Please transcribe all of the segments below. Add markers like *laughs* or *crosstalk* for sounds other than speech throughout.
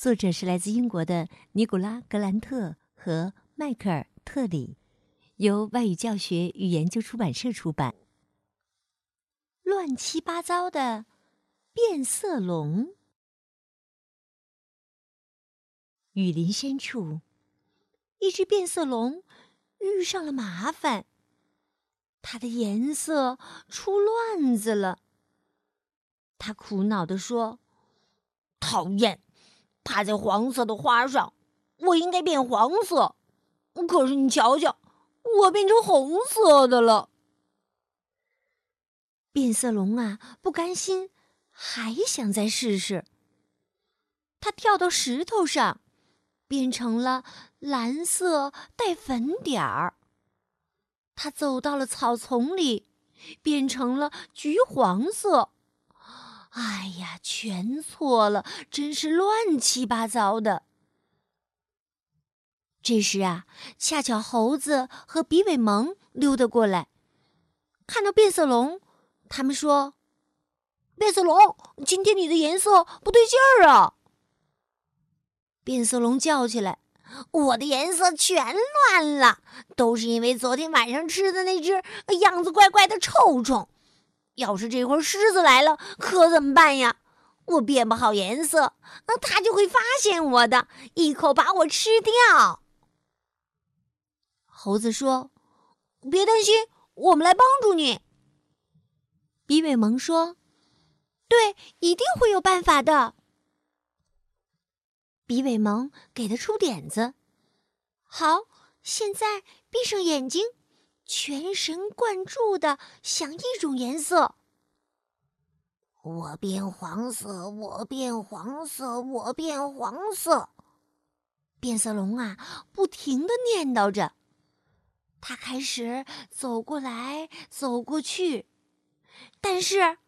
作者是来自英国的尼古拉·格兰特和迈克尔·特里，由外语教学与研究出版社出版。乱七八糟的变色龙。雨林深处，一只变色龙遇上了麻烦。它的颜色出乱子了。它苦恼地说：“讨厌！”趴在黄色的花上，我应该变黄色，可是你瞧瞧，我变成红色的了。变色龙啊，不甘心，还想再试试。它跳到石头上，变成了蓝色带粉点儿。它走到了草丛里，变成了橘黄色。哎呀，全错了，真是乱七八糟的。这时啊，恰巧猴子和比尾蒙溜达过来，看到变色龙，他们说：“变色龙，今天你的颜色不对劲儿啊！”变色龙叫起来：“我的颜色全乱了，都是因为昨天晚上吃的那只样子怪怪的臭虫。”要是这会狮子来了，可怎么办呀？我变不好颜色，那它就会发现我的，一口把我吃掉。猴子说：“别担心，我们来帮助你。”比尾蒙说：“对，一定会有办法的。”比尾蒙给他出点子：“好，现在闭上眼睛。”全神贯注的想一种颜色。我变黄色，我变黄色，我变黄色。变色龙啊，不停的念叨着。他开始走过来，走过去，但是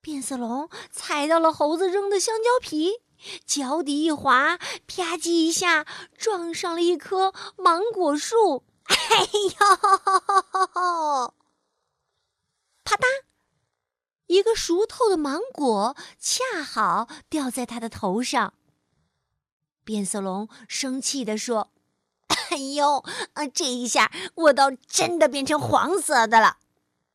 变色龙踩到了猴子扔的香蕉皮，脚底一滑，啪叽一下撞上了一棵芒果树。*laughs* 哎呦！啪嗒，一个熟透的芒果恰好掉在他的头上。变色龙生气地说：“哎呦，啊，这一下我倒真的变成黄色的了！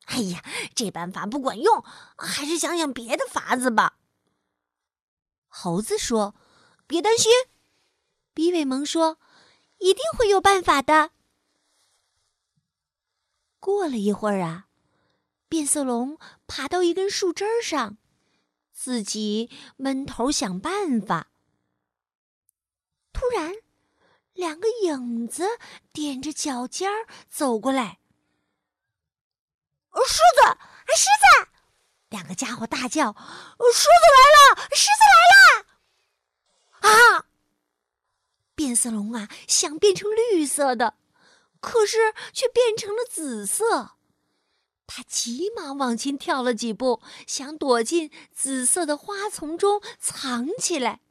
哎呀，这办法不管用，还是想想别的法子吧。”猴子说：“别担心。”比尾蒙说：“一定会有办法的。”过了一会儿啊，变色龙爬到一根树枝上，自己闷头想办法。突然，两个影子踮着脚尖儿走过来。狮子！狮子！两个家伙大叫：“狮子来了！狮子来了！”啊！变色龙啊，想变成绿色的。可是却变成了紫色，他急忙往前跳了几步，想躲进紫色的花丛中藏起来。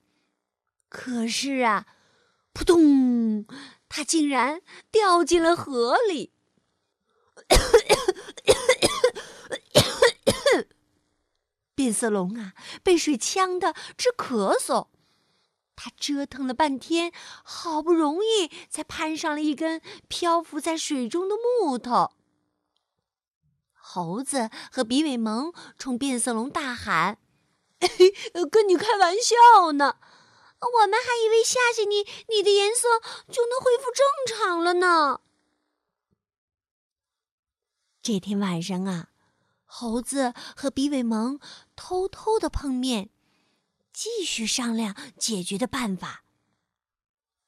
可是啊，扑通，他竟然掉进了河里。*coughs* 变色龙啊，被水呛得直咳嗽。他折腾了半天，好不容易才攀上了一根漂浮在水中的木头。猴子和比尾蒙冲变色龙大喊：*laughs* “跟你开玩笑呢！我们还以为吓吓你，你的颜色就能恢复正常了呢。”这天晚上啊，猴子和比尾蒙偷偷的碰面。继续商量解决的办法。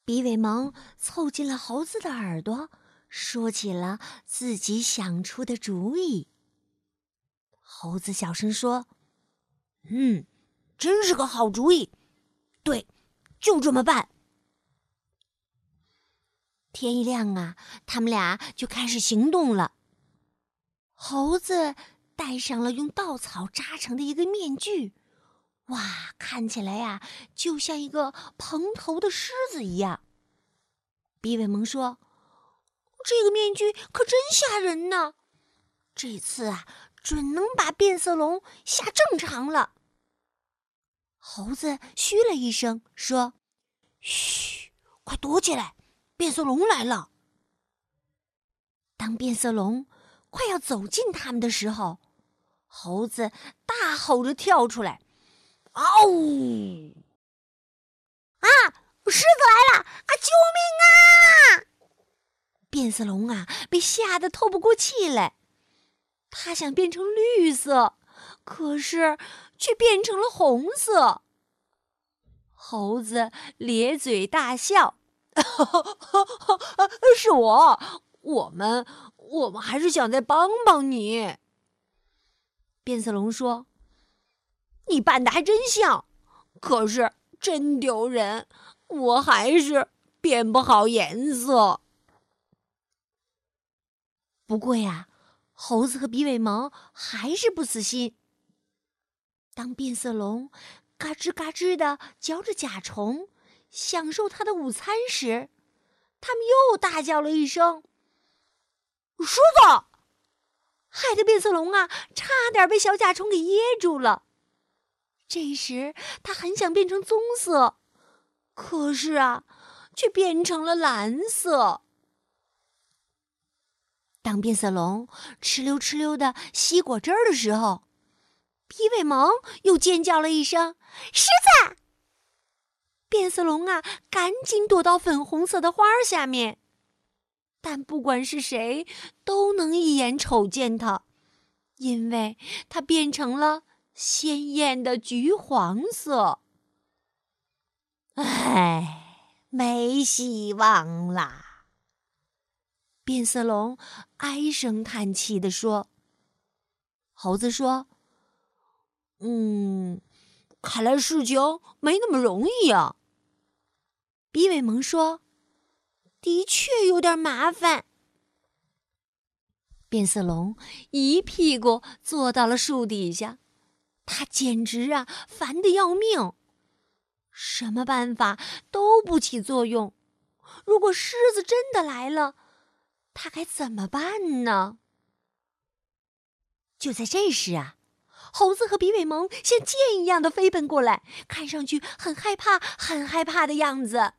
比尾蒙凑近了猴子的耳朵，说起了自己想出的主意。猴子小声说：“嗯，真是个好主意。对，就这么办。天一亮啊，他们俩就开始行动了。猴子戴上了用稻草扎成的一个面具，哇，看起来呀，就像一个蓬头的狮子一样。比尾蒙说：“这个面具可真吓人呢，这次啊，准能把变色龙吓正常了。”猴子嘘了一声，说：“嘘，快躲起来。”变色龙来了。当变色龙快要走近他们的时候，猴子大吼着跳出来：“嗷！啊，狮子来了！啊，救命啊！”变色龙啊，被吓得透不过气来。它想变成绿色，可是却变成了红色。猴子咧嘴大笑。*laughs* 是我，我们，我们还是想再帮帮你。变色龙说：“你扮的还真像，可是真丢人，我还是变不好颜色。”不过呀，猴子和比尾毛还是不死心。当变色龙嘎吱嘎吱的嚼着甲虫。享受它的午餐时，他们又大叫了一声：“狮子！”害得变色龙啊，差点被小甲虫给噎住了。这时，他很想变成棕色，可是啊，却变成了蓝色。当变色龙哧溜哧溜的吸果汁儿的时候，皮尾蒙又尖叫了一声：“狮子！”变色龙啊，赶紧躲到粉红色的花儿下面。但不管是谁，都能一眼瞅见它，因为它变成了鲜艳的橘黄色。唉，没希望啦！变色龙唉声叹气地说。猴子说：“嗯，看来事情没那么容易呀。”比尾蒙说：“的确有点麻烦。”变色龙一屁股坐到了树底下，他简直啊烦得要命，什么办法都不起作用。如果狮子真的来了，他该怎么办呢？就在这时啊！猴子和比尾蒙像箭一样的飞奔过来，看上去很害怕、很害怕的样子。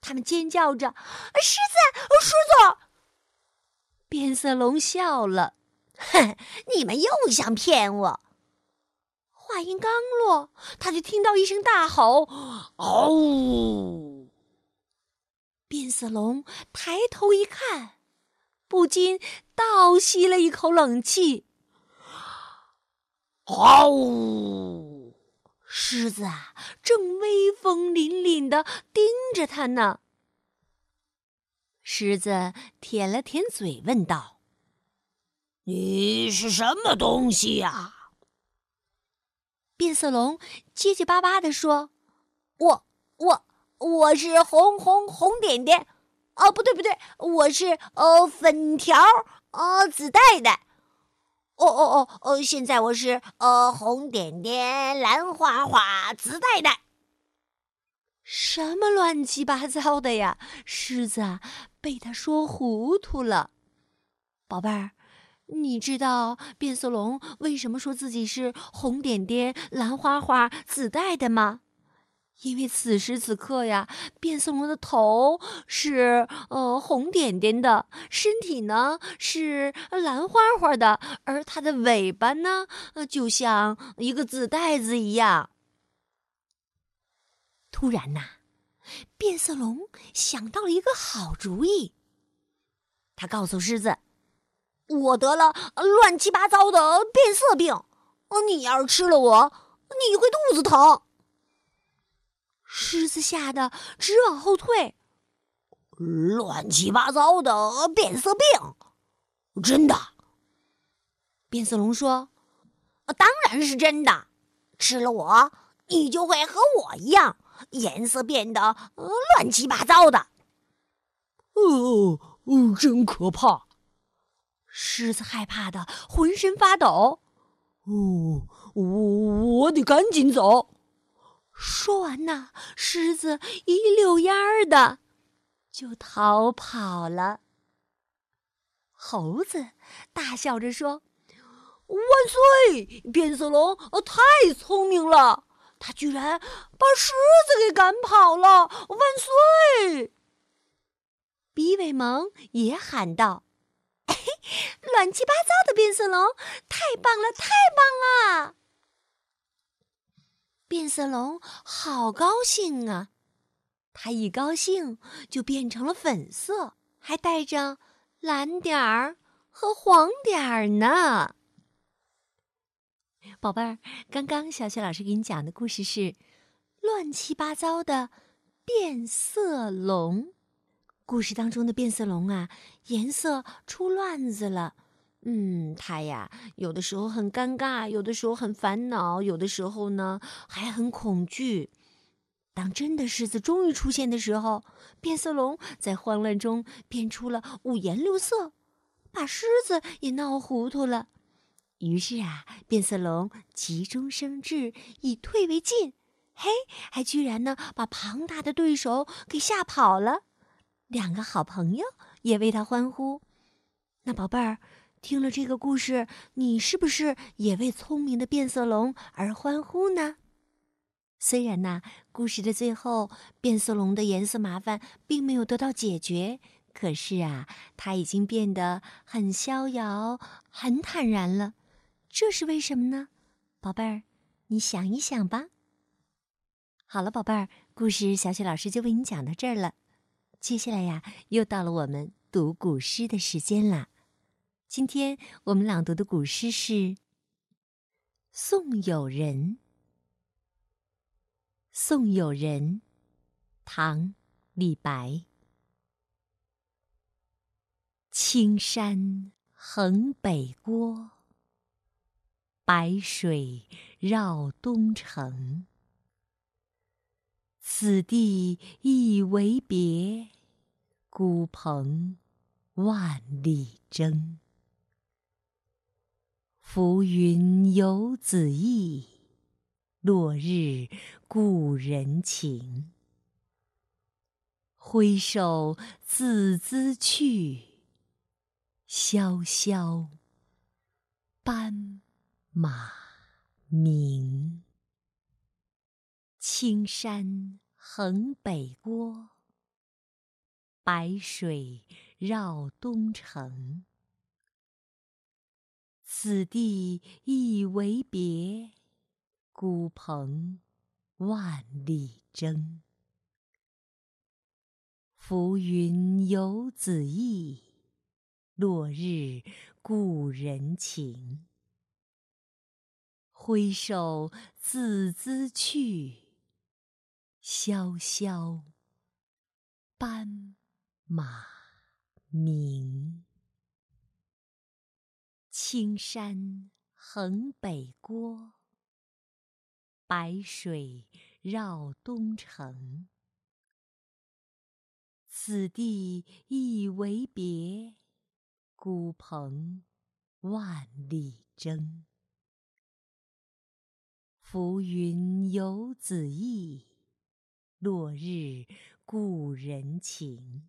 他们尖叫着：“狮子，狮子！”变色龙笑了：“哼，你们又想骗我。”话音刚落，他就听到一声大吼：“嗷！”变色龙抬头一看，不禁倒吸了一口冷气。嗷呜！狮子啊，正威风凛凛的盯着他呢。狮子舔了舔嘴，问道：“你是什么东西呀？”变色龙结结巴巴的说：“我我我是红红红点点，哦，不对不对，我是呃粉条，呃紫带带。”哦哦哦哦！现在我是呃红点点蓝花花紫带带，什么乱七八糟的呀！狮子啊，被他说糊涂了。宝贝儿，你知道变色龙为什么说自己是红点点蓝花花紫带的吗？因为此时此刻呀，变色龙的头是呃红点点的，身体呢是蓝花花的，而它的尾巴呢，呃，就像一个紫带子一样。突然呐，变色龙想到了一个好主意。他告诉狮子：“我得了乱七八糟的变色病，你要是吃了我，你会肚子疼。”狮子吓得直往后退。乱七八糟的变色病，真的？变色龙说：“当然是真的。吃了我，你就会和我一样，颜色变得乱七八糟的。哦哦，真可怕！狮子害怕的浑身发抖。哦，我我得赶紧走。说完呢，狮子一溜烟儿的就逃跑了。猴子大笑着说。万岁！变色龙太聪明了，他居然把狮子给赶跑了。万岁！比尾蒙也喊道：“ *laughs* 乱七八糟的变色龙，太棒了，太棒了！”变色龙好高兴啊！它一高兴就变成了粉色，还带着蓝点儿和黄点儿呢。宝贝儿，刚刚小雪老师给你讲的故事是《乱七八糟的变色龙》。故事当中的变色龙啊，颜色出乱子了。嗯，它呀，有的时候很尴尬，有的时候很烦恼，有的时候呢还很恐惧。当真的狮子终于出现的时候，变色龙在慌乱中变出了五颜六色，把狮子也闹糊涂了。于是啊，变色龙急中生智，以退为进，嘿，还居然呢把庞大的对手给吓跑了。两个好朋友也为他欢呼。那宝贝儿，听了这个故事，你是不是也为聪明的变色龙而欢呼呢？虽然呐，故事的最后，变色龙的颜色麻烦并没有得到解决，可是啊，它已经变得很逍遥、很坦然了。这是为什么呢，宝贝儿？你想一想吧。好了，宝贝儿，故事小雪老师就为你讲到这儿了。接下来呀，又到了我们读古诗的时间啦。今天我们朗读的古诗是《送友人》。《送友人》，唐·李白。青山横北郭。白水绕东城，此地一为别，孤蓬万里征。浮云游子意，落日故人情。挥手自兹去，萧萧班。马鸣，青山横北郭，白水绕东城。此地一为别，孤蓬万里征。浮云游子意，落日故人情。挥手自兹去，萧萧班马鸣。青山横北郭，白水绕东城。此地一为别，孤蓬万里征。浮云游子意，落日故人情。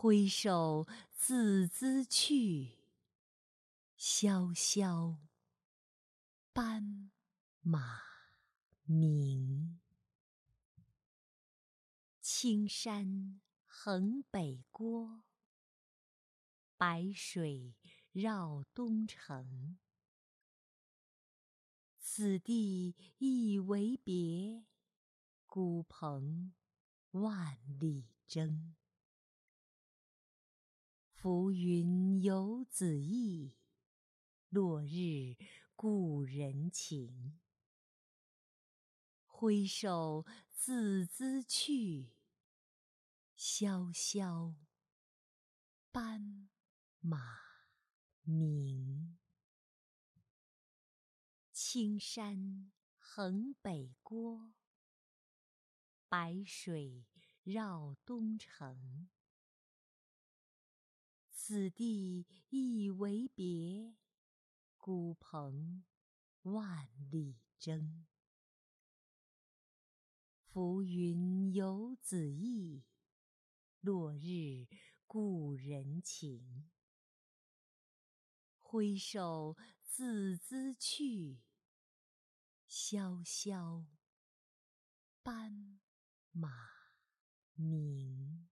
挥手自兹去，萧萧班马鸣。青山横北郭，白水绕东城。此地一为别，孤蓬万里征。浮云游子意，落日故人情。挥手自兹去，萧萧班马鸣。青山横北郭，白水绕东城。此地一为别，孤蓬万里征。浮云游子意，落日故人情。挥手自兹去，萧萧斑马鸣。